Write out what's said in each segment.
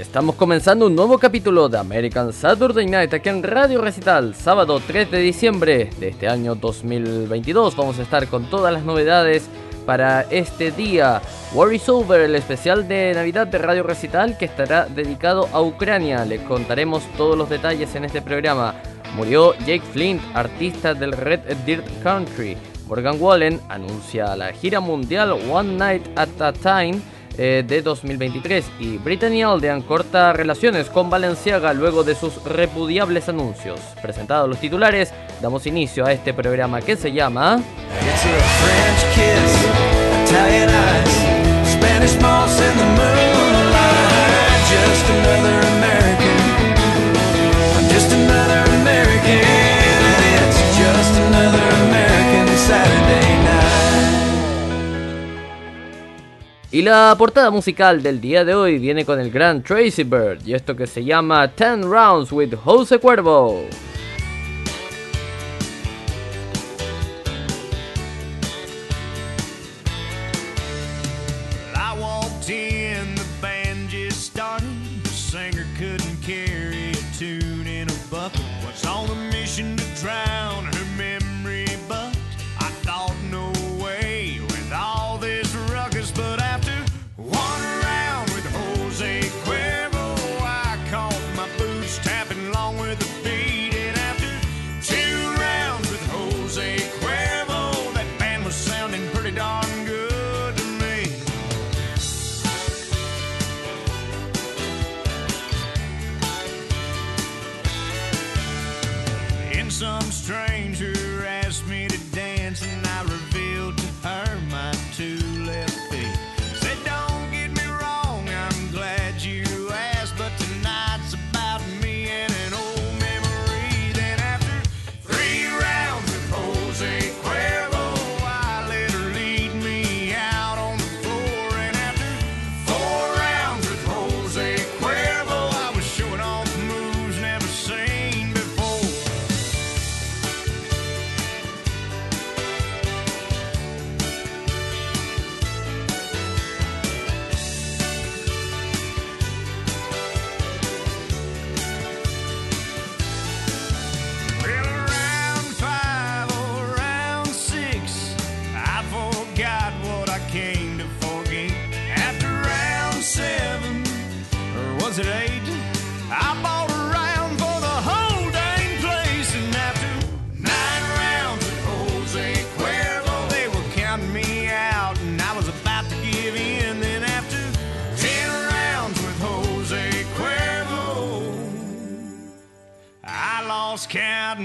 estamos comenzando un nuevo capítulo de American Saturday Night aquí en Radio Recital, sábado 3 de diciembre de este año 2022. Vamos a estar con todas las novedades para este día. War is Over, el especial de Navidad de Radio Recital que estará dedicado a Ucrania. Les contaremos todos los detalles en este programa. Murió Jake Flint, artista del Red Dirt Country. Morgan Wallen anuncia la gira mundial One Night at a Time eh, de 2023 y Brittany Aldean corta relaciones con Valenciaga luego de sus repudiables anuncios. Presentados los titulares, damos inicio a este programa que se llama... Y la portada musical del día de hoy viene con el gran Tracy Bird y esto que se llama 10 Rounds with Jose Cuervo. some stranger.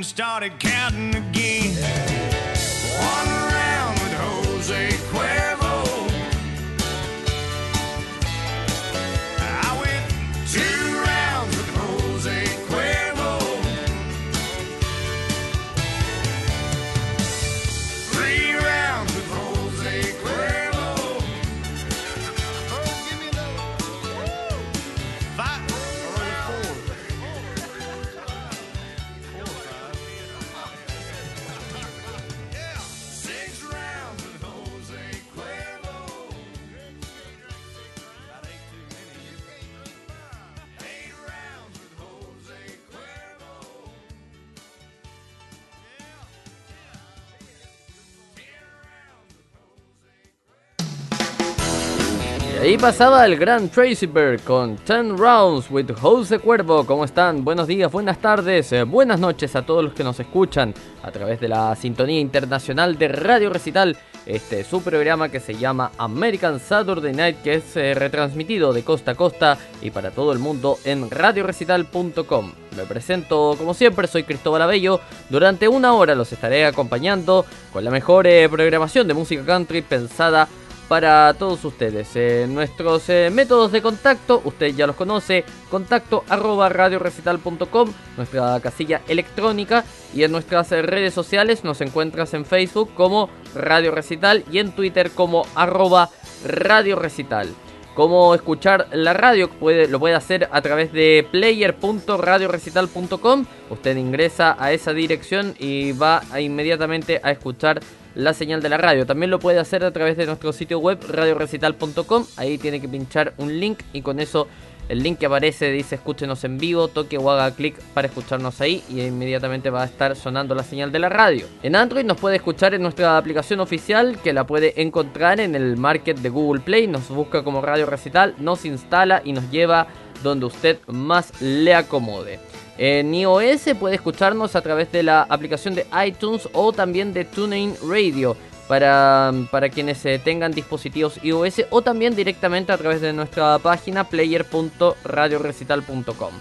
Started counting again. Ahí pasaba el gran Tracy Bird con 10 Rounds with Jose Cuervo. ¿Cómo están? Buenos días, buenas tardes, eh, buenas noches a todos los que nos escuchan a través de la sintonía internacional de Radio Recital. Este es su programa que se llama American Saturday Night, que es eh, retransmitido de costa a costa y para todo el mundo en radiorecital.com. Me presento como siempre, soy Cristóbal Abello. Durante una hora los estaré acompañando con la mejor eh, programación de música country pensada todos ustedes. Eh, nuestros eh, métodos de contacto, usted ya los conoce, contacto arroba radiorecital.com, nuestra casilla electrónica y en nuestras eh, redes sociales nos encuentras en Facebook como Radio Recital y en Twitter como arroba Radio Recital. Cómo escuchar la radio lo puede hacer a través de player.radiorecital.com. Usted ingresa a esa dirección y va inmediatamente a escuchar la señal de la radio. También lo puede hacer a través de nuestro sitio web radiorecital.com. Ahí tiene que pinchar un link y con eso el link que aparece dice escúchenos en vivo, toque o haga clic para escucharnos ahí y inmediatamente va a estar sonando la señal de la radio. En Android nos puede escuchar en nuestra aplicación oficial que la puede encontrar en el market de Google Play, nos busca como Radio Recital, nos instala y nos lleva donde usted más le acomode. En iOS puede escucharnos a través de la aplicación de iTunes o también de TuneIn Radio para, para quienes eh, tengan dispositivos iOS o también directamente a través de nuestra página player.radiorecital.com.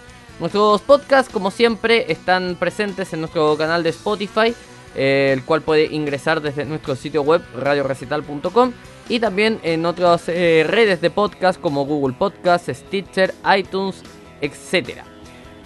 Nuestros podcasts, como siempre, están presentes en nuestro canal de Spotify, eh, el cual puede ingresar desde nuestro sitio web radiorecital.com y también en otras eh, redes de podcast como Google Podcast, Stitcher, iTunes, etcétera.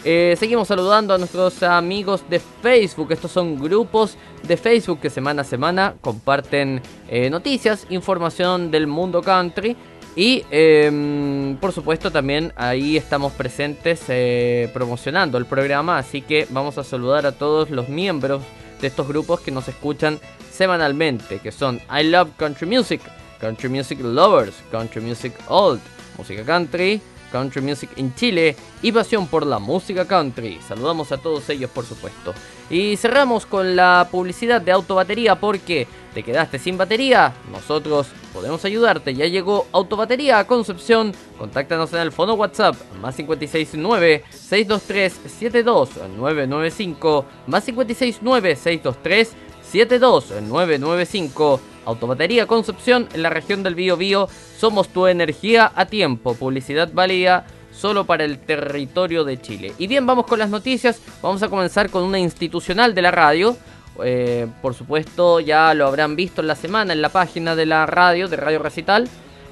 Eh, seguimos saludando a nuestros amigos de Facebook. Estos son grupos de Facebook que semana a semana comparten eh, noticias, información del mundo country. Y eh, por supuesto también ahí estamos presentes eh, promocionando el programa. Así que vamos a saludar a todos los miembros de estos grupos que nos escuchan semanalmente. Que son I Love Country Music, Country Music Lovers, Country Music Old, Música Country. Country Music en Chile y Pasión por la Música Country. Saludamos a todos ellos, por supuesto. Y cerramos con la publicidad de Autobatería porque te quedaste sin batería. Nosotros podemos ayudarte. Ya llegó Autobatería a Concepción. Contáctanos en el fono WhatsApp más 569 623 72995 más 569 623 72995 Autobatería Concepción en la región del Bío Bío. Somos tu energía a tiempo. Publicidad válida solo para el territorio de Chile. Y bien, vamos con las noticias. Vamos a comenzar con una institucional de la radio. Eh, por supuesto, ya lo habrán visto en la semana en la página de la radio, de Radio Recital.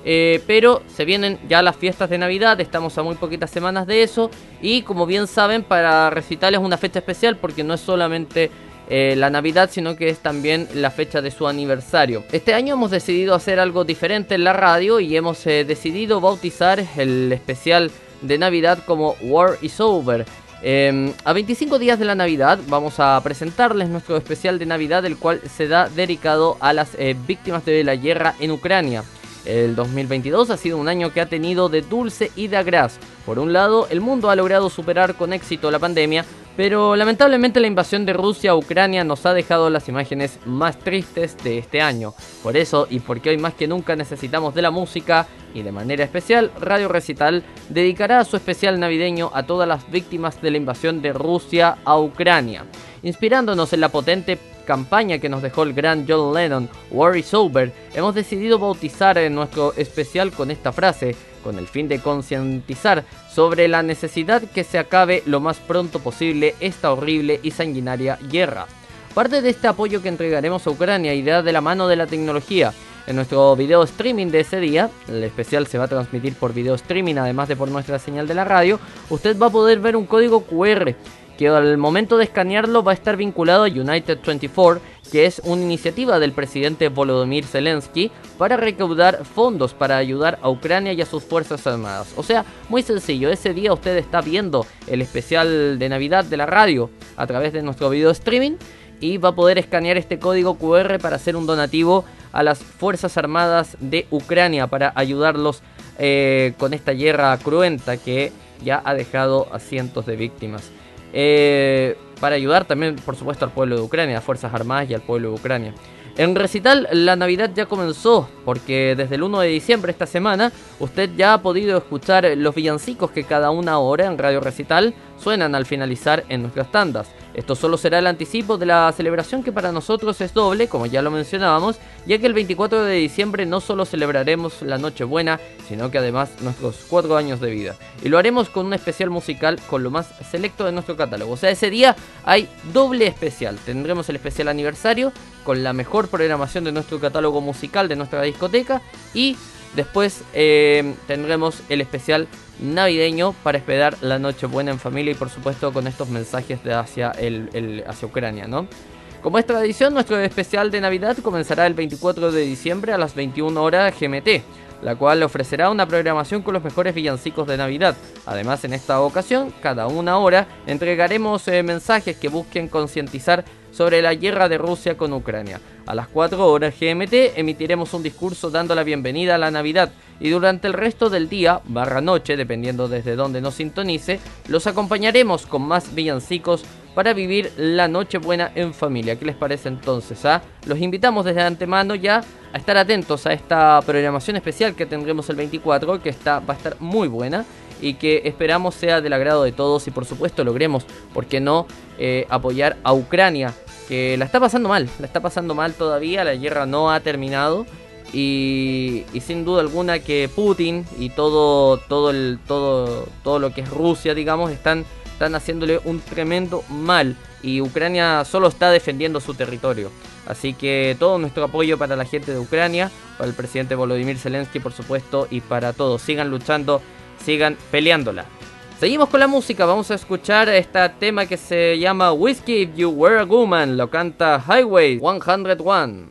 Eh, pero se vienen ya las fiestas de Navidad, estamos a muy poquitas semanas de eso. Y como bien saben, para Recital es una fecha especial porque no es solamente eh, la Navidad, sino que es también la fecha de su aniversario. Este año hemos decidido hacer algo diferente en la radio y hemos eh, decidido bautizar el especial de Navidad como War is Over. Eh, a 25 días de la Navidad vamos a presentarles nuestro especial de Navidad, el cual se da dedicado a las eh, víctimas de la guerra en Ucrania. El 2022 ha sido un año que ha tenido de dulce y de agraz. Por un lado, el mundo ha logrado superar con éxito la pandemia, pero lamentablemente la invasión de Rusia a Ucrania nos ha dejado las imágenes más tristes de este año. Por eso, y porque hoy más que nunca necesitamos de la música, y de manera especial, Radio Recital dedicará su especial navideño a todas las víctimas de la invasión de Rusia a Ucrania. Inspirándonos en la potente campaña que nos dejó el gran John Lennon, War is Over, hemos decidido bautizar en nuestro especial con esta frase, con el fin de concientizar sobre la necesidad que se acabe lo más pronto posible esta horrible y sanguinaria guerra. Parte de este apoyo que entregaremos a Ucrania irá de la mano de la tecnología. En nuestro video streaming de ese día, el especial se va a transmitir por video streaming además de por nuestra señal de la radio, usted va a poder ver un código QR que al momento de escanearlo va a estar vinculado a United 24, que es una iniciativa del presidente Volodymyr Zelensky para recaudar fondos para ayudar a Ucrania y a sus fuerzas armadas. O sea, muy sencillo, ese día usted está viendo el especial de Navidad de la radio a través de nuestro video streaming y va a poder escanear este código QR para hacer un donativo a las Fuerzas Armadas de Ucrania para ayudarlos eh, con esta guerra cruenta que ya ha dejado a cientos de víctimas. Eh, para ayudar también, por supuesto, al pueblo de Ucrania, a Fuerzas Armadas y al pueblo de Ucrania. En recital, la Navidad ya comenzó, porque desde el 1 de diciembre esta semana, usted ya ha podido escuchar los villancicos que cada una hora en Radio Recital suenan al finalizar en nuestras tandas. Esto solo será el anticipo de la celebración que para nosotros es doble, como ya lo mencionábamos, ya que el 24 de diciembre no solo celebraremos la Nochebuena, sino que además nuestros cuatro años de vida. Y lo haremos con un especial musical con lo más selecto de nuestro catálogo. O sea, ese día hay doble especial. Tendremos el especial aniversario con la mejor programación de nuestro catálogo musical de nuestra discoteca y después eh, tendremos el especial navideño para esperar la Nochebuena en familia y por supuesto con estos mensajes de hacia, el, hacia Ucrania, ¿no? Como es tradición, nuestro especial de Navidad comenzará el 24 de diciembre a las 21 horas GMT, la cual ofrecerá una programación con los mejores villancicos de Navidad. Además, en esta ocasión, cada una hora entregaremos eh, mensajes que busquen concientizar sobre la guerra de Rusia con Ucrania. A las 4 horas GMT emitiremos un discurso dando la bienvenida a la Navidad y durante el resto del día, barra noche, dependiendo desde donde nos sintonice, los acompañaremos con más villancicos para vivir la Nochebuena en familia. ¿Qué les parece entonces? ah? Los invitamos desde antemano ya a estar atentos a esta programación especial que tendremos el 24, que está, va a estar muy buena y que esperamos sea del agrado de todos y por supuesto logremos, ¿por qué no?, eh, apoyar a Ucrania, que la está pasando mal, la está pasando mal todavía, la guerra no ha terminado y, y sin duda alguna que Putin y todo, todo, el, todo, todo lo que es Rusia, digamos, están, están haciéndole un tremendo mal y Ucrania solo está defendiendo su territorio. Así que todo nuestro apoyo para la gente de Ucrania, para el presidente Volodymyr Zelensky por supuesto y para todos. Sigan luchando, sigan peleándola. Seguimos con la música, vamos a escuchar este tema que se llama Whiskey If You Were a Woman, lo canta Highway 101.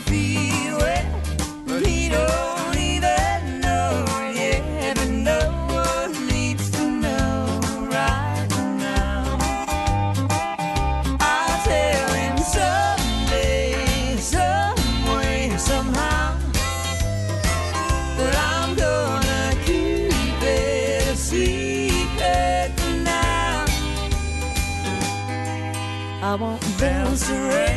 wet, but he don't even know yet. But no one needs to know right now. I'll tell him someday, some way, somehow that I'm gonna keep it a secret for now. I won't bounce around.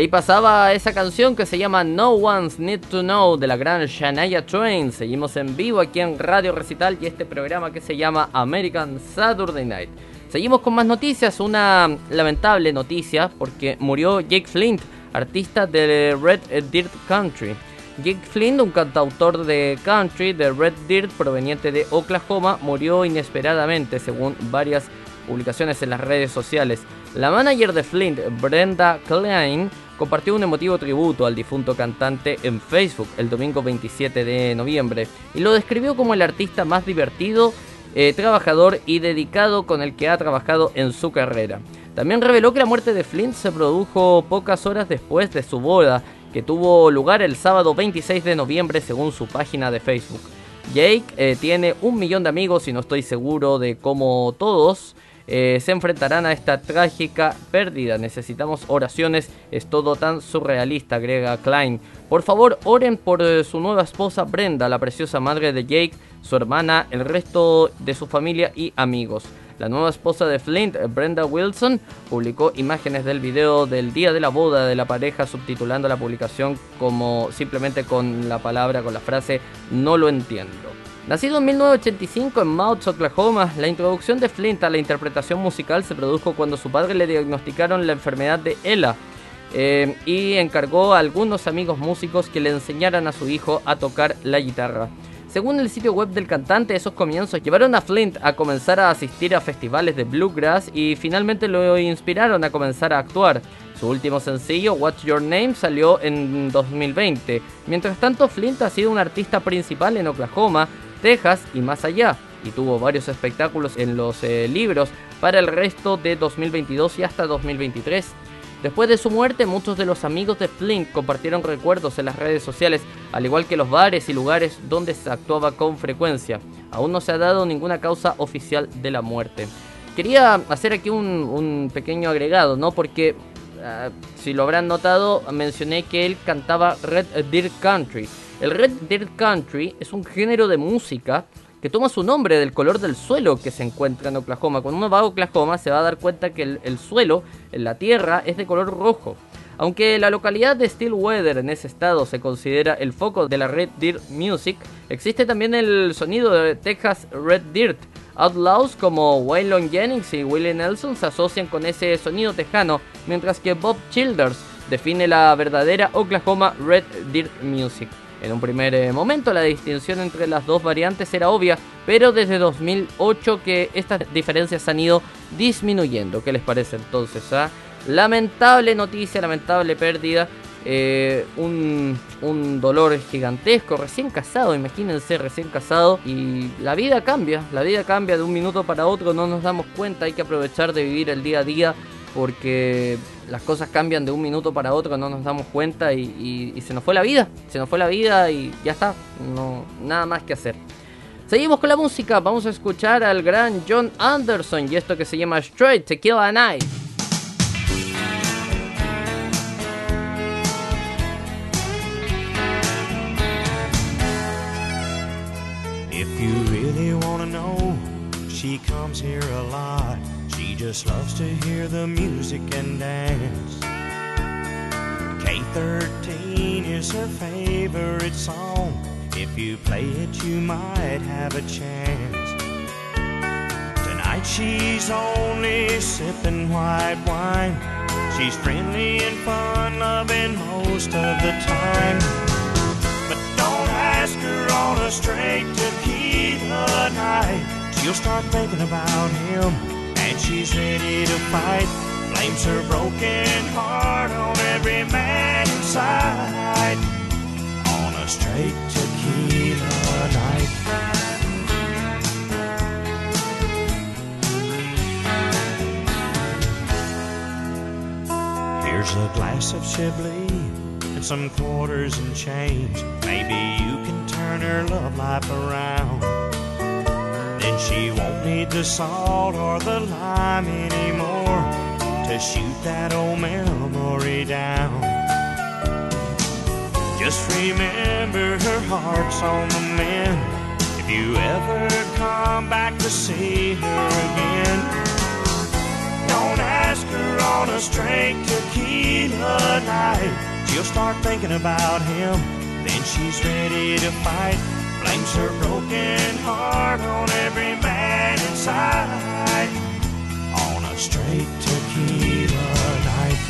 Ahí pasaba esa canción que se llama No One's Need to Know de la gran Shania Twain. Seguimos en vivo aquí en Radio Recital y este programa que se llama American Saturday Night. Seguimos con más noticias, una lamentable noticia porque murió Jake Flint, artista de Red Dirt Country. Jake Flint, un cantautor de country de Red Dirt proveniente de Oklahoma, murió inesperadamente según varias publicaciones en las redes sociales. La manager de Flint, Brenda Klein, compartió un emotivo tributo al difunto cantante en Facebook el domingo 27 de noviembre y lo describió como el artista más divertido, eh, trabajador y dedicado con el que ha trabajado en su carrera. También reveló que la muerte de Flint se produjo pocas horas después de su boda, que tuvo lugar el sábado 26 de noviembre según su página de Facebook. Jake eh, tiene un millón de amigos y no estoy seguro de cómo todos eh, se enfrentarán a esta trágica pérdida. Necesitamos oraciones, es todo tan surrealista, agrega Klein. Por favor, oren por eh, su nueva esposa Brenda, la preciosa madre de Jake, su hermana, el resto de su familia y amigos. La nueva esposa de Flint, Brenda Wilson, publicó imágenes del video del día de la boda de la pareja, subtitulando la publicación como simplemente con la palabra, con la frase No lo entiendo. Nacido en 1985 en Mount, Oklahoma, la introducción de Flint a la interpretación musical se produjo cuando su padre le diagnosticaron la enfermedad de ELA eh, y encargó a algunos amigos músicos que le enseñaran a su hijo a tocar la guitarra. Según el sitio web del cantante, esos comienzos llevaron a Flint a comenzar a asistir a festivales de bluegrass y finalmente lo inspiraron a comenzar a actuar. Su último sencillo, What's Your Name, salió en 2020. Mientras tanto, Flint ha sido un artista principal en Oklahoma, Texas y más allá, y tuvo varios espectáculos en los eh, libros para el resto de 2022 y hasta 2023. Después de su muerte, muchos de los amigos de Flint compartieron recuerdos en las redes sociales, al igual que los bares y lugares donde se actuaba con frecuencia. Aún no se ha dado ninguna causa oficial de la muerte. Quería hacer aquí un, pequeño agregado, ¿no? Porque, ah, si lo habrán notado, mencioné que él cantaba Red Dirt Country. El Red Dirt Country es un género de música que toma su nombre del color del suelo que se encuentra en Oklahoma. Cuando uno va a Oklahoma se va a dar cuenta que el, el suelo, la tierra, es de color rojo. Aunque la localidad de Stillwater en ese estado se considera el foco de la Red Dirt Music, existe también el sonido de Texas Red Dirt. Outlaws como Waylon Jennings y Willie Nelson se asocian con ese sonido tejano, mientras que Bob Childers define la verdadera Oklahoma Red Dirt Music. En un primer eh, momento la distinción entre las dos variantes era obvia, pero desde 2008 que estas diferencias han ido disminuyendo. ¿Qué les parece entonces? ah? Lamentable noticia, lamentable pérdida. eh, un, un dolor gigantesco, recién casado, imagínense, recién casado. Y la vida cambia, la vida cambia de un minuto para otro, no nos damos cuenta, hay que aprovechar de vivir el día a día porque las cosas cambian de un minuto para otro, no nos damos cuenta y, se nos fue la vida, se nos fue la vida y ya está, no, nada más que hacer. Seguimos con la música, vamos a escuchar al gran John Anderson y esto que se llama Straight Tequila Night. If you really want to know, she comes here a lot. Just loves to hear the music and dance. K13 is her favorite song. If you play it, you might have a chance. Tonight she's only sipping white wine. She's friendly and fun loving most of the time. But don't ask her on a straight tequila night. She'll start thinking about him, she's ready to fight. Blames her broken heart on every man inside. On a straight tequila night. Here's a glass of Chablis and some quarters and change. Maybe you can turn her love life around. Then she won't need the salt or the lime anymore to shoot that old memory down. Just remember her heart's on the mend. If you ever come back to see her again, don't ask her on a straight tequila night. She'll start thinking about him, then she's ready to fight. Blames her broken heart on every man inside. On a straight tequila night.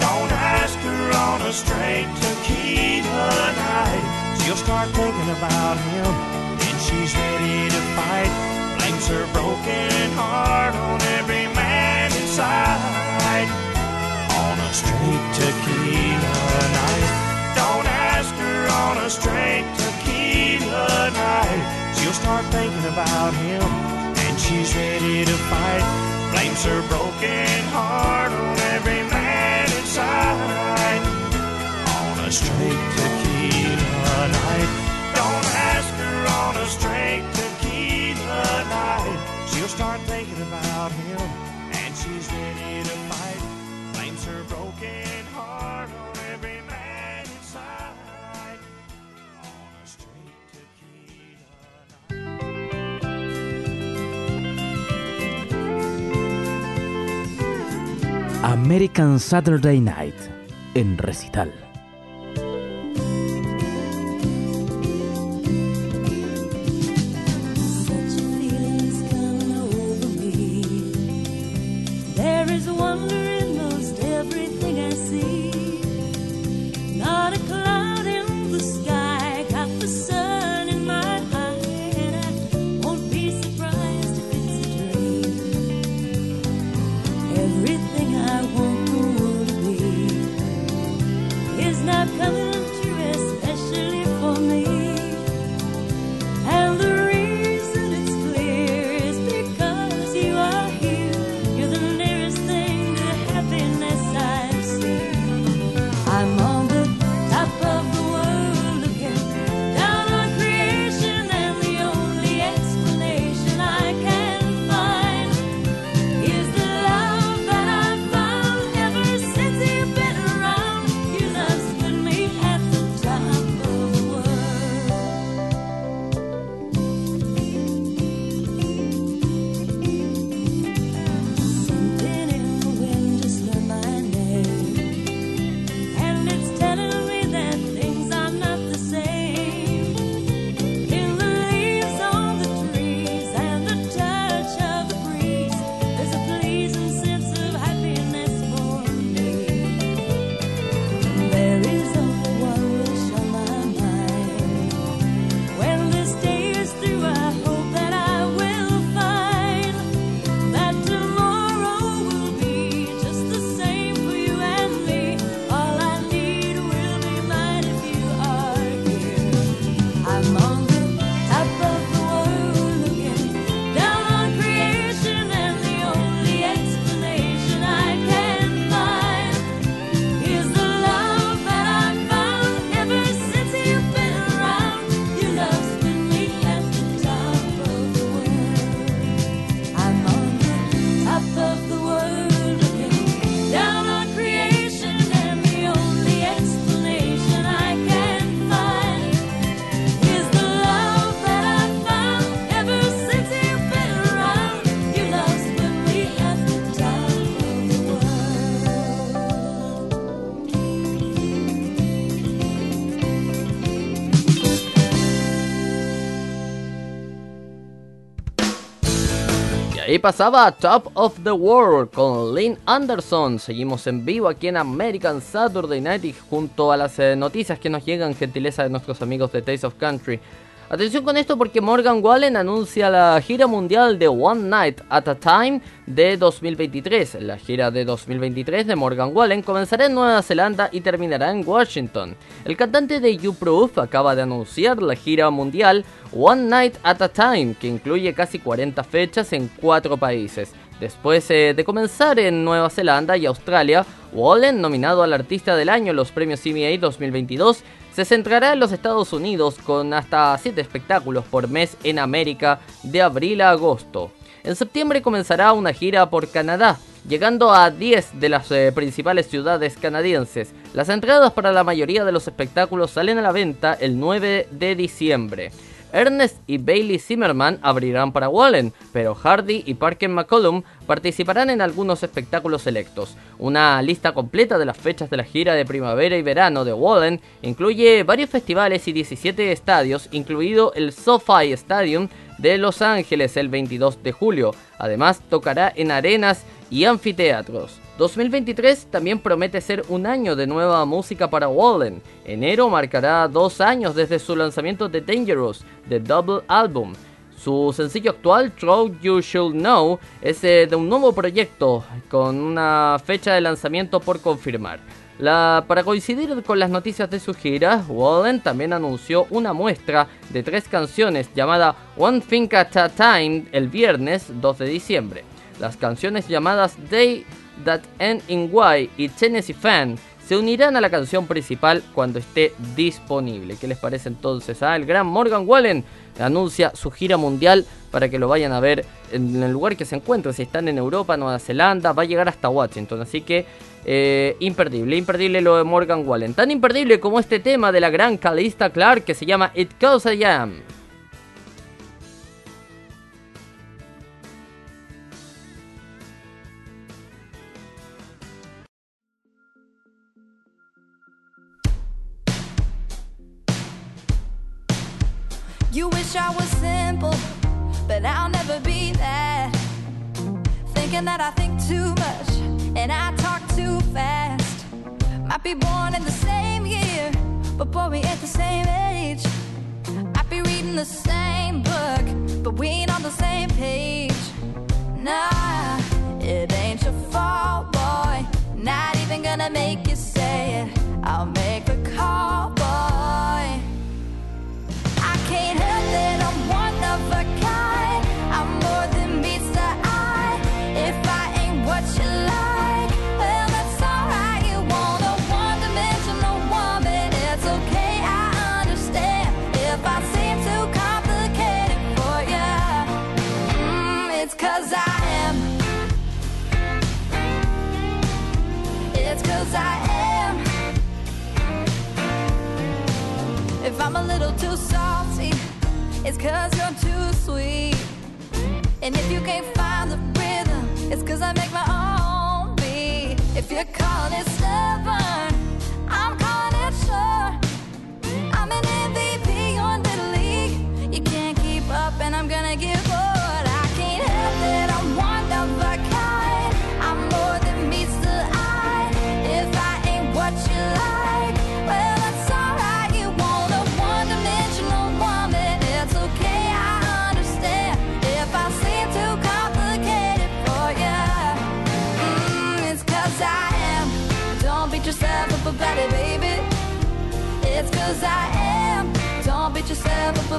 Don't ask her on a straight tequila night. She'll start thinking about him, then she's ready to fight. Blames her broken heart on every inside. On a straight tequila night. Don't ask her on a straight tequila night. She'll start thinking about him, and she's ready to fight. Blames her broken heart on every man inside. On a straight tequila night. Don't ask her on a straight tequila night. She'll start thinking about him, she's ready to fight. Blames her broken heart on every man inside. On a straight night. American Saturday Night en recital. Ahí pasaba Top of the World con Lynn Anderson. Seguimos en vivo aquí en American Saturday Night junto a las eh, noticias que nos llegan, gentileza de nuestros amigos de Taste of Country. Atención con esto porque Morgan Wallen anuncia la gira mundial de One Night at a Time de 2023. La gira de 2023 de Morgan Wallen comenzará en Nueva Zelanda y terminará en Washington. El cantante de You Proof acaba de anunciar la gira mundial One Night at a Time, que incluye casi 40 fechas en cuatro países. Después eh, de comenzar en Nueva Zelanda y Australia, Wallen, nominado al Artista del Año en los premios CMA 2022, se centrará en los Estados Unidos con hasta 7 espectáculos por mes en América de abril a agosto. En septiembre comenzará una gira por Canadá, llegando a 10 de las eh, principales ciudades canadienses. Las entradas para la mayoría de los espectáculos salen a la venta el 9 de diciembre. Ernest y Bailey Zimmerman abrirán para Wallen, pero Hardy y Parker McCollum participarán en algunos espectáculos selectos. Una lista completa de las fechas de la gira de primavera y verano de Wallen incluye varios festivales y 17 estadios, incluido el SoFi Stadium de Los Ángeles el 22 de julio. Además, tocará en arenas y anfiteatros. 2023 también promete ser un año de nueva música para Wallen. Enero marcará dos años desde su lanzamiento de Dangerous, The Double Album. Su sencillo actual, Truth You Should Know, es eh, de un nuevo proyecto con una fecha de lanzamiento por confirmar. Para coincidir con las noticias de su gira, Wallen también anunció una muestra de tres canciones llamada One Thing at a Time el viernes 2 de diciembre. Las canciones llamadas Day That End in Y y Tennessee Fan se unirán a la canción principal cuando esté disponible. ¿Qué les parece entonces? Ah, el gran Morgan Wallen anuncia su gira mundial para que lo vayan a ver en el lugar que se encuentren. Si están en Europa, Nueva Zelanda, va a llegar hasta Washington. Así que eh, imperdible, imperdible lo de Morgan Wallen. Tan imperdible como este tema de la gran Calista Clark que se llama It Cause I Am. You wish I was simple, but I'll never be that. Thinking that I think too much and I talk too fast. Might be born in the same year, but boy, we at the same age. Might be reading the same book, but we ain't on the same page. Nah, it's cause you're too sweet. And if you can't find the rhythm, it's cause I make my own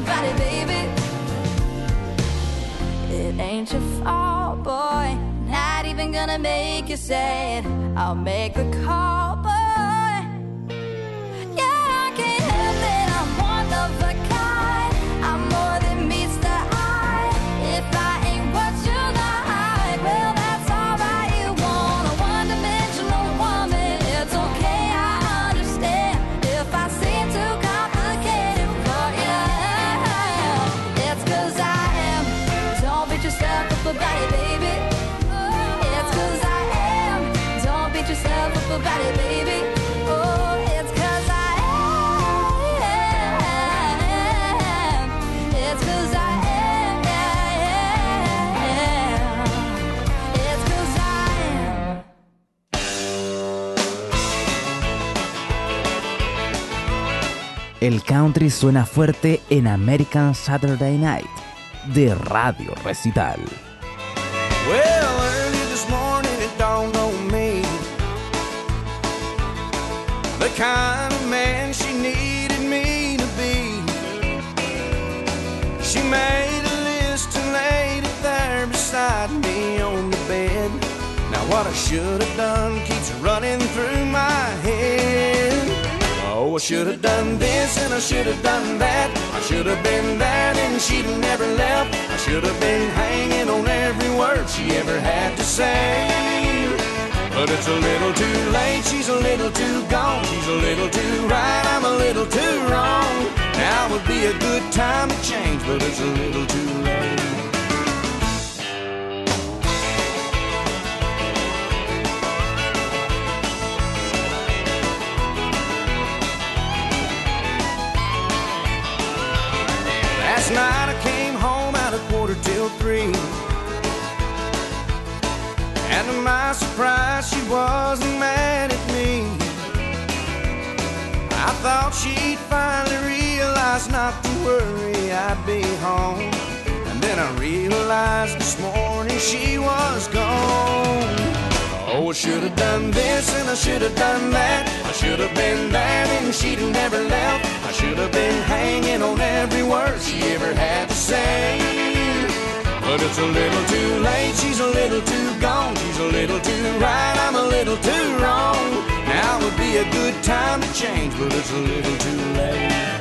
baby. It ain't your fault, boy. Not even gonna make you sad. I'll make the call, El country suena fuerte en American Saturday Night de Radio Recital. Well, early this morning it dawned on me the kind of man she needed me to be. She made a list and laid it there beside me on the bed. Now, what I should have done keeps running through my head. Oh, I should have done this and I should have done that. I should have been there and she'd never left. I should have been hanging on every word she ever had to say. But it's a little too late, she's a little too gone. She's a little too right, I'm a little too wrong. Now would be a good time to change, but it's a little too quarter. And to my surprise, she wasn't mad at me. I thought she'd finally realize not to worry, I'd be home. And then I realized this morning she was gone. Oh, I should have done this and I should have done that. I should have been there and she'd have never left. I should have been hanging on every word she ever had to say. But it's a little too late, she's a little too gone. She's a little too right, I'm a little too wrong. Now would be a good time to change, but it's a little too late.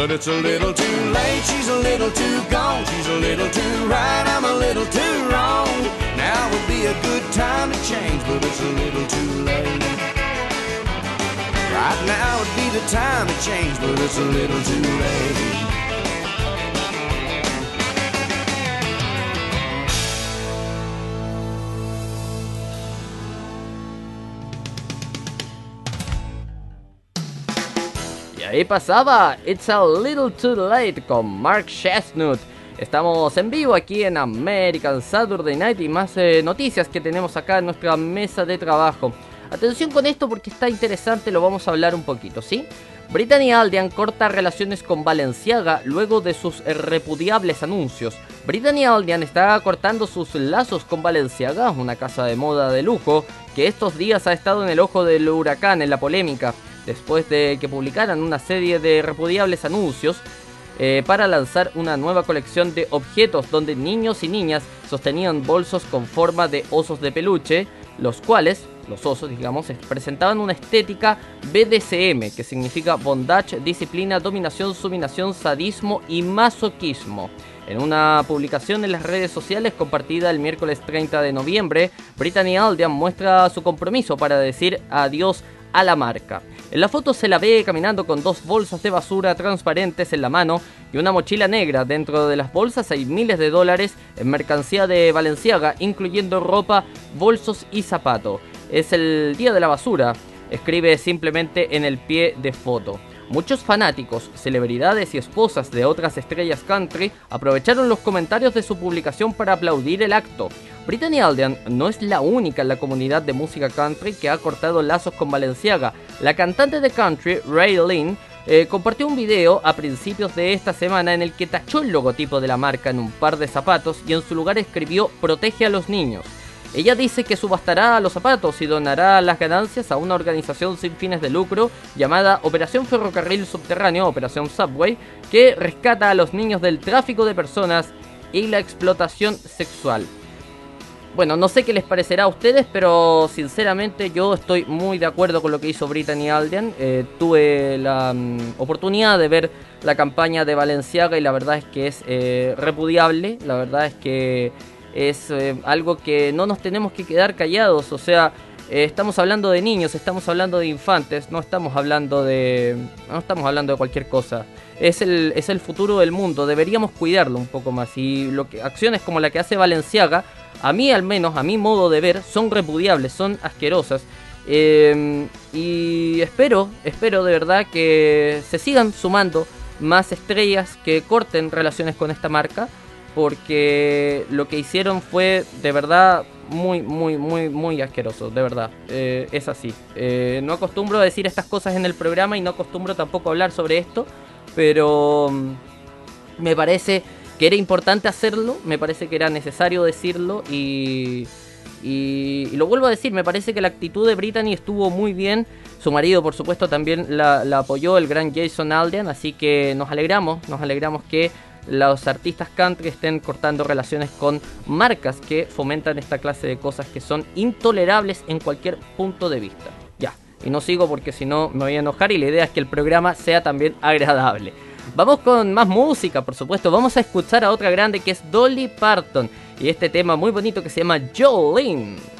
But it's a little too late, she's a little too gone. She's a little too right, I'm a little too wrong. Now would be a good time to change, but it's a little too late. Right now would be the time to change, but it's a little too late. Ahí pasaba It's a Little Too Late con Mark Chestnut. Estamos en vivo aquí en American Saturday Night y más eh, noticias que tenemos acá en nuestra mesa de trabajo. Atención con esto porque está interesante, lo vamos a hablar un poquito, ¿sí? Brittany Aldian corta relaciones con Balenciaga luego de sus eh, repudiables anuncios. Brittany Aldian está cortando sus lazos con Balenciaga, una casa de moda de lujo que estos días ha estado en el ojo del huracán en la polémica, después de que publicaran una serie de repudiables anuncios eh, para lanzar una nueva colección de objetos donde niños y niñas sostenían bolsos con forma de osos de peluche, los cuales, los osos digamos, presentaban una estética BDSM, que significa bondage, disciplina, dominación, suminación, sadismo y masoquismo. En una publicación en las redes sociales compartida el miércoles 30 de noviembre, Brittany Aldian muestra su compromiso para decir adiós a la marca. En la foto se la ve caminando con dos bolsas de basura transparentes en la mano y una mochila negra. Dentro de las bolsas hay miles de dólares en mercancía de Valenciaga, incluyendo ropa, bolsos y zapatos. Es el día de la basura, escribe simplemente en el pie de foto. Muchos fanáticos, celebridades y esposas de otras estrellas country aprovecharon los comentarios de su publicación para aplaudir el acto. Brittany Aldian no es la única en la comunidad de música country que ha cortado lazos con Balenciaga. La cantante de country, Ray Lynn, eh, compartió un video a principios de esta semana en el que tachó el logotipo de la marca en un par de zapatos y en su lugar escribió Protege a los niños. Ella dice que subastará los zapatos y donará las ganancias a una organización sin fines de lucro llamada Operación Ferrocarril Subterráneo, Operación Subway, que rescata a los niños del tráfico de personas y la explotación sexual. Bueno, no sé qué les parecerá a ustedes, pero sinceramente yo estoy muy de acuerdo con lo que hizo Brittany Aldian. Eh, tuve la mm, oportunidad de ver la campaña de Valenciaga y la verdad es que es eh, repudiable. La verdad es que es eh, algo que no nos tenemos que quedar callados. O sea, estamos hablando de niños, estamos hablando de infantes, no estamos hablando de. no estamos hablando de cualquier cosa. Es el, es el futuro del mundo, deberíamos cuidarlo un poco más. Y lo que, acciones como la que hace Valenciaga a mí al menos, a mi modo de ver, son repudiables, son asquerosas. Eh, y espero, espero de verdad que se sigan sumando más estrellas que corten relaciones con esta marca. Porque lo que hicieron fue de verdad muy, muy, muy, muy asqueroso, de verdad. Eh, es así. Eh, no acostumbro a decir estas cosas en el programa y no acostumbro tampoco a hablar sobre esto. Pero mm, me parece que era importante hacerlo, me parece que era necesario decirlo y, y, y lo vuelvo a decir, me parece que la actitud de Brittany estuvo muy bien. Su marido, por supuesto, también la, la apoyó, el gran Jason Aldean, así que nos alegramos, nos alegramos que los artistas country estén cortando relaciones con marcas que fomentan esta clase de cosas que son intolerables en cualquier punto de vista. Ya, y no sigo porque si no me voy a enojar y la idea es que el programa sea también agradable. Vamos con más música, por supuesto. Vamos a escuchar a otra grande que es Dolly Parton y este tema muy bonito que se llama Jolene.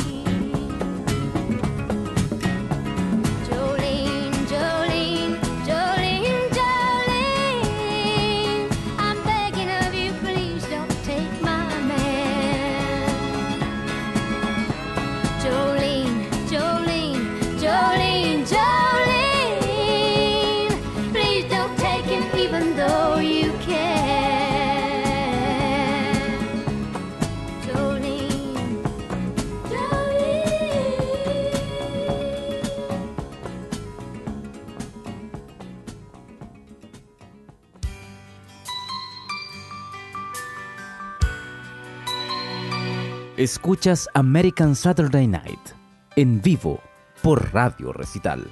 Escuchas American Saturday Night en vivo por Radio Recital.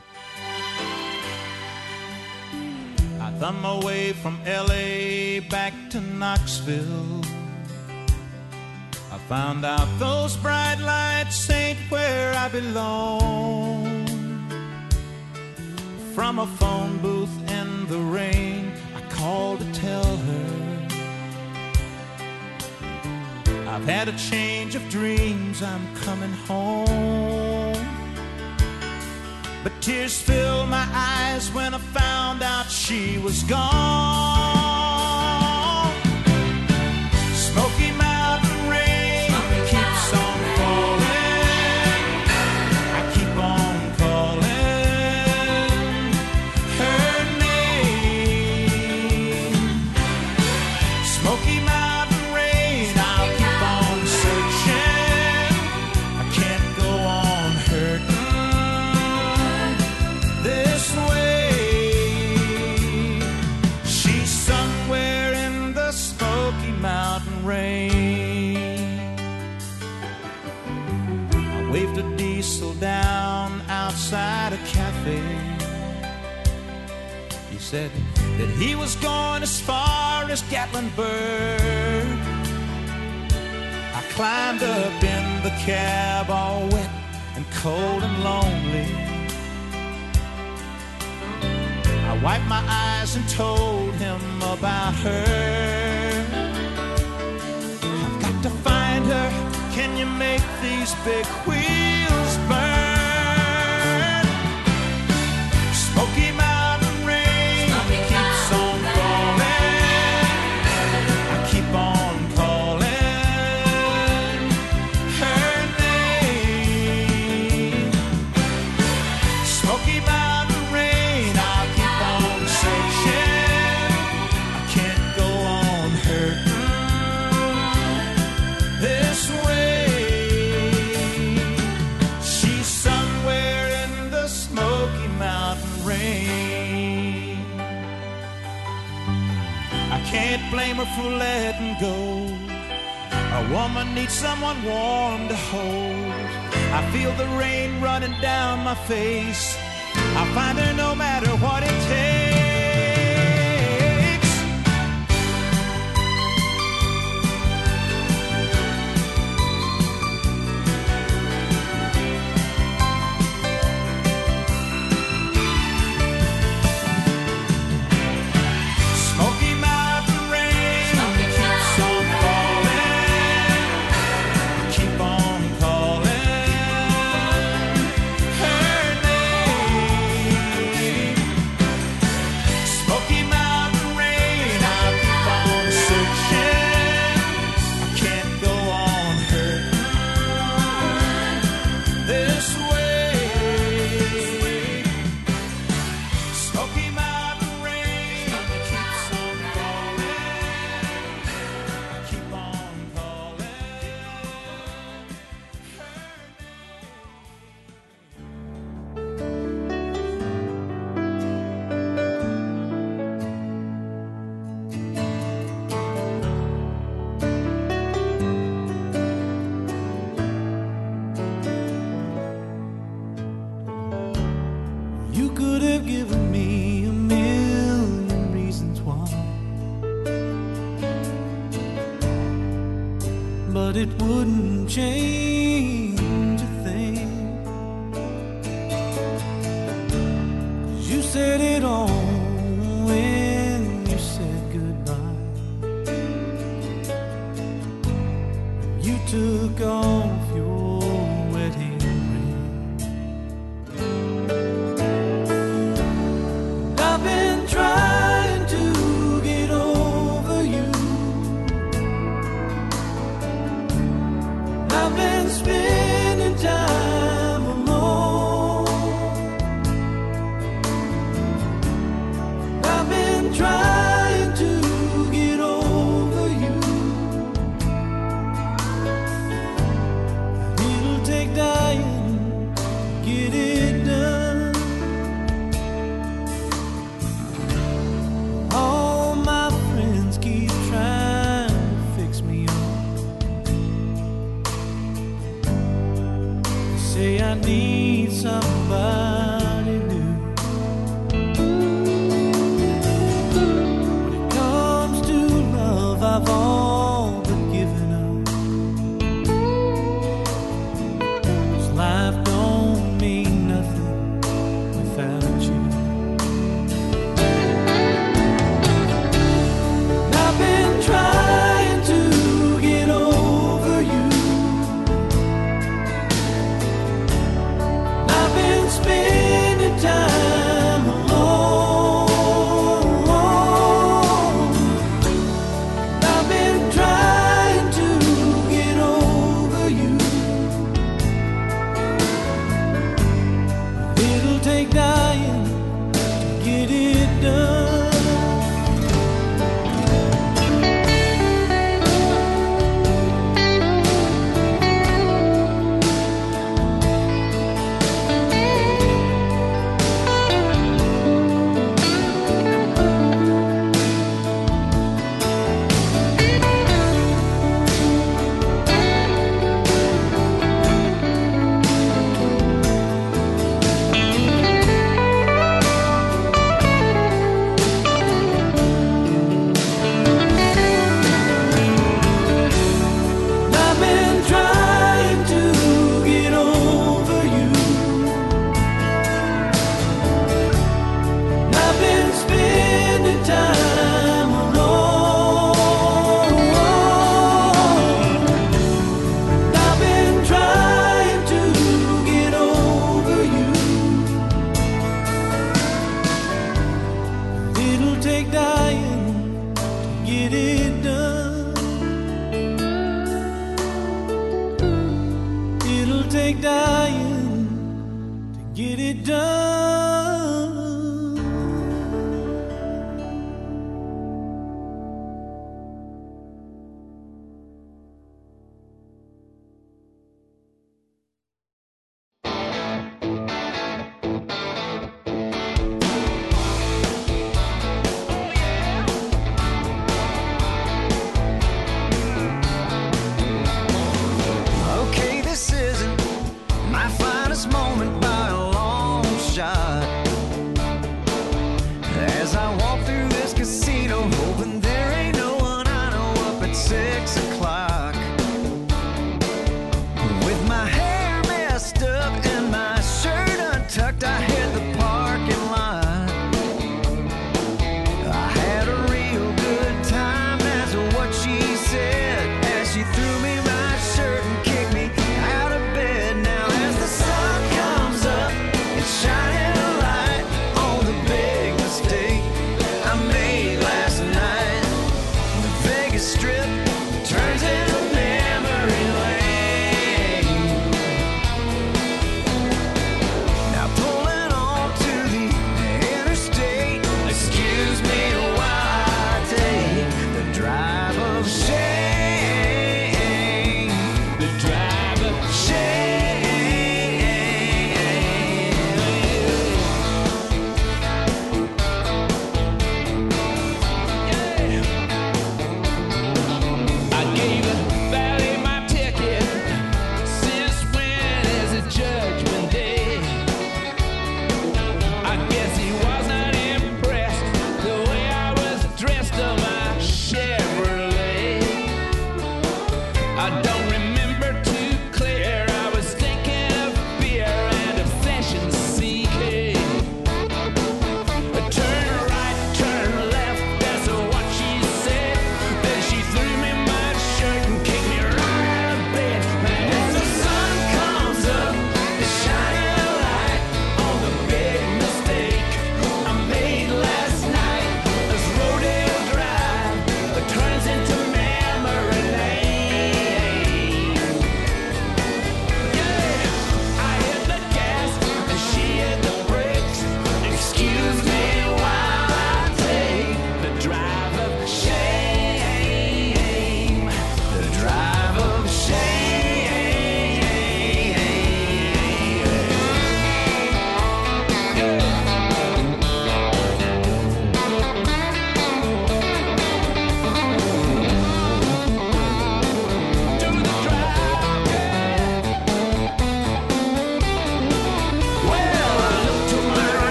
I thumb my way from LA back to Knoxville. I found out those bright lights ain't where I belong. From a phone booth in the rain, I called to tell her. I've had a change of dreams, I'm coming home. But tears filled my eyes when I found out she was gone. Waved a diesel down outside a cafe. He said that he was going as far as Gatlinburg. I climbed up in the cab, all wet and cold and lonely. I wiped my eyes and told him about her. I've got to find her. Make these big wheels for letting go. A woman needs someone warm to hold. I feel the rain running down my face. I'll find her no matter what it takes.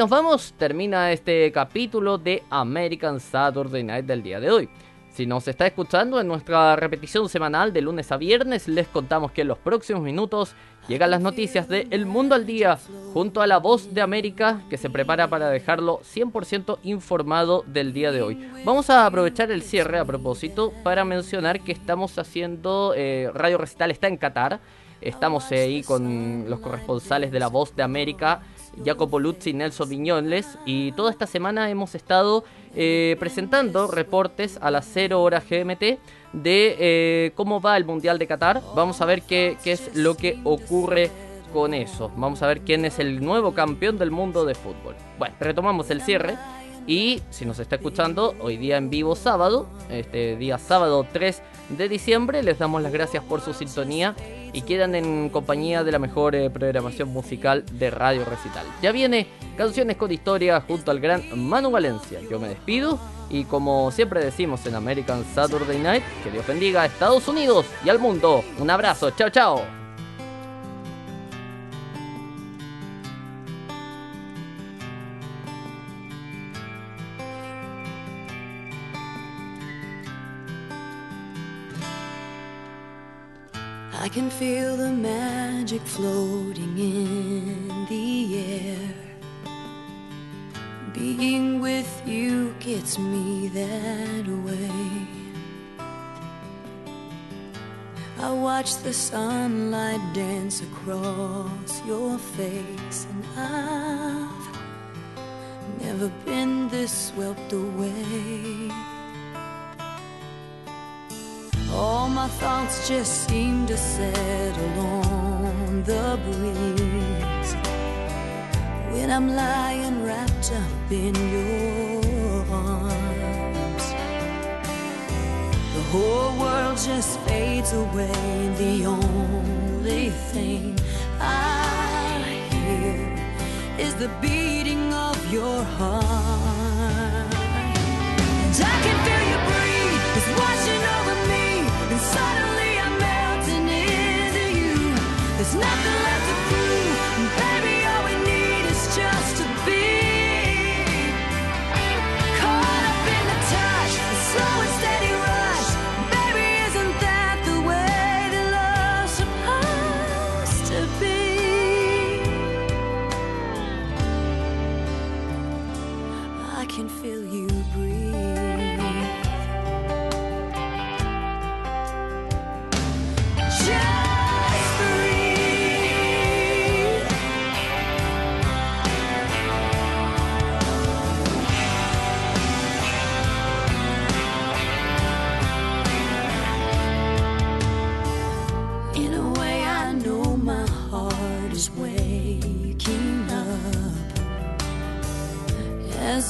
Nos vamos, termina este capítulo de American Saturday Night del día de hoy. Si nos está escuchando en nuestra repetición semanal de lunes a viernes, les contamos que en los próximos minutos llegan las noticias de El Mundo al Día, junto a la voz de América, que se prepara para dejarlo 100% informado del día de hoy. Vamos a aprovechar el cierre a propósito para mencionar que estamos haciendo, eh, Radio Recital está en Qatar, estamos ahí con los corresponsales de la voz de América Jacopo Luzzi Nelson Viñoles. Y toda esta semana hemos estado eh, presentando reportes a las 0 horas GMT de eh, cómo va el Mundial de Qatar. Vamos a ver qué, qué es lo que ocurre con eso. Vamos a ver quién es el nuevo campeón del mundo de fútbol. Bueno, retomamos el cierre. Y si nos está escuchando, hoy día en vivo sábado, este día sábado 3 de diciembre, les damos las gracias por su sintonía y quedan en compañía de la mejor eh, programación musical de Radio Recital. Ya viene Canciones con Historia junto al gran Manu Valencia. Yo me despido y como siempre decimos en American Saturday Night, que Dios bendiga a Estados Unidos y al mundo. Un abrazo, chao chao. I can feel the magic floating in the air. Being with you gets me that way. I watch the sunlight dance across your face, and I've never been this swept away. All my thoughts just seem to settle on the breeze when I'm lying wrapped up in your arms. The whole world just fades away, the only thing I hear is the beating of your heart.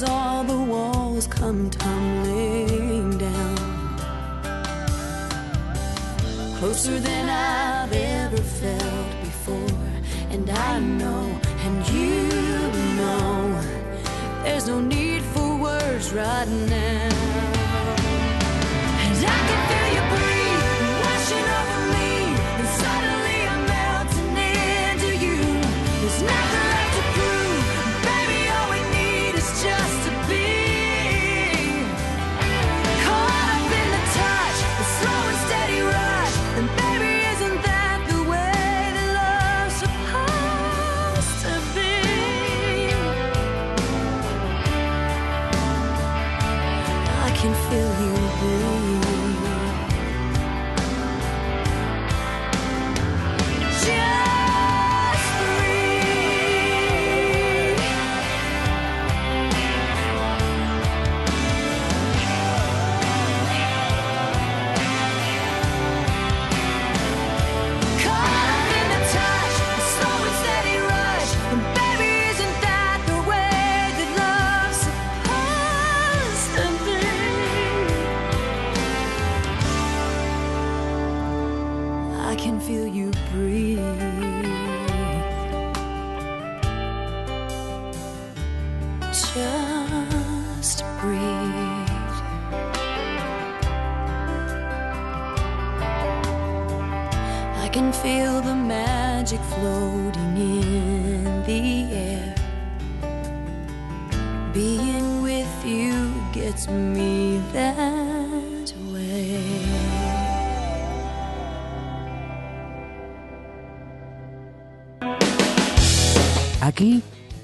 All the walls come tumbling down. Closer than I've ever felt before, and I know, and you know, there's no need for words right now.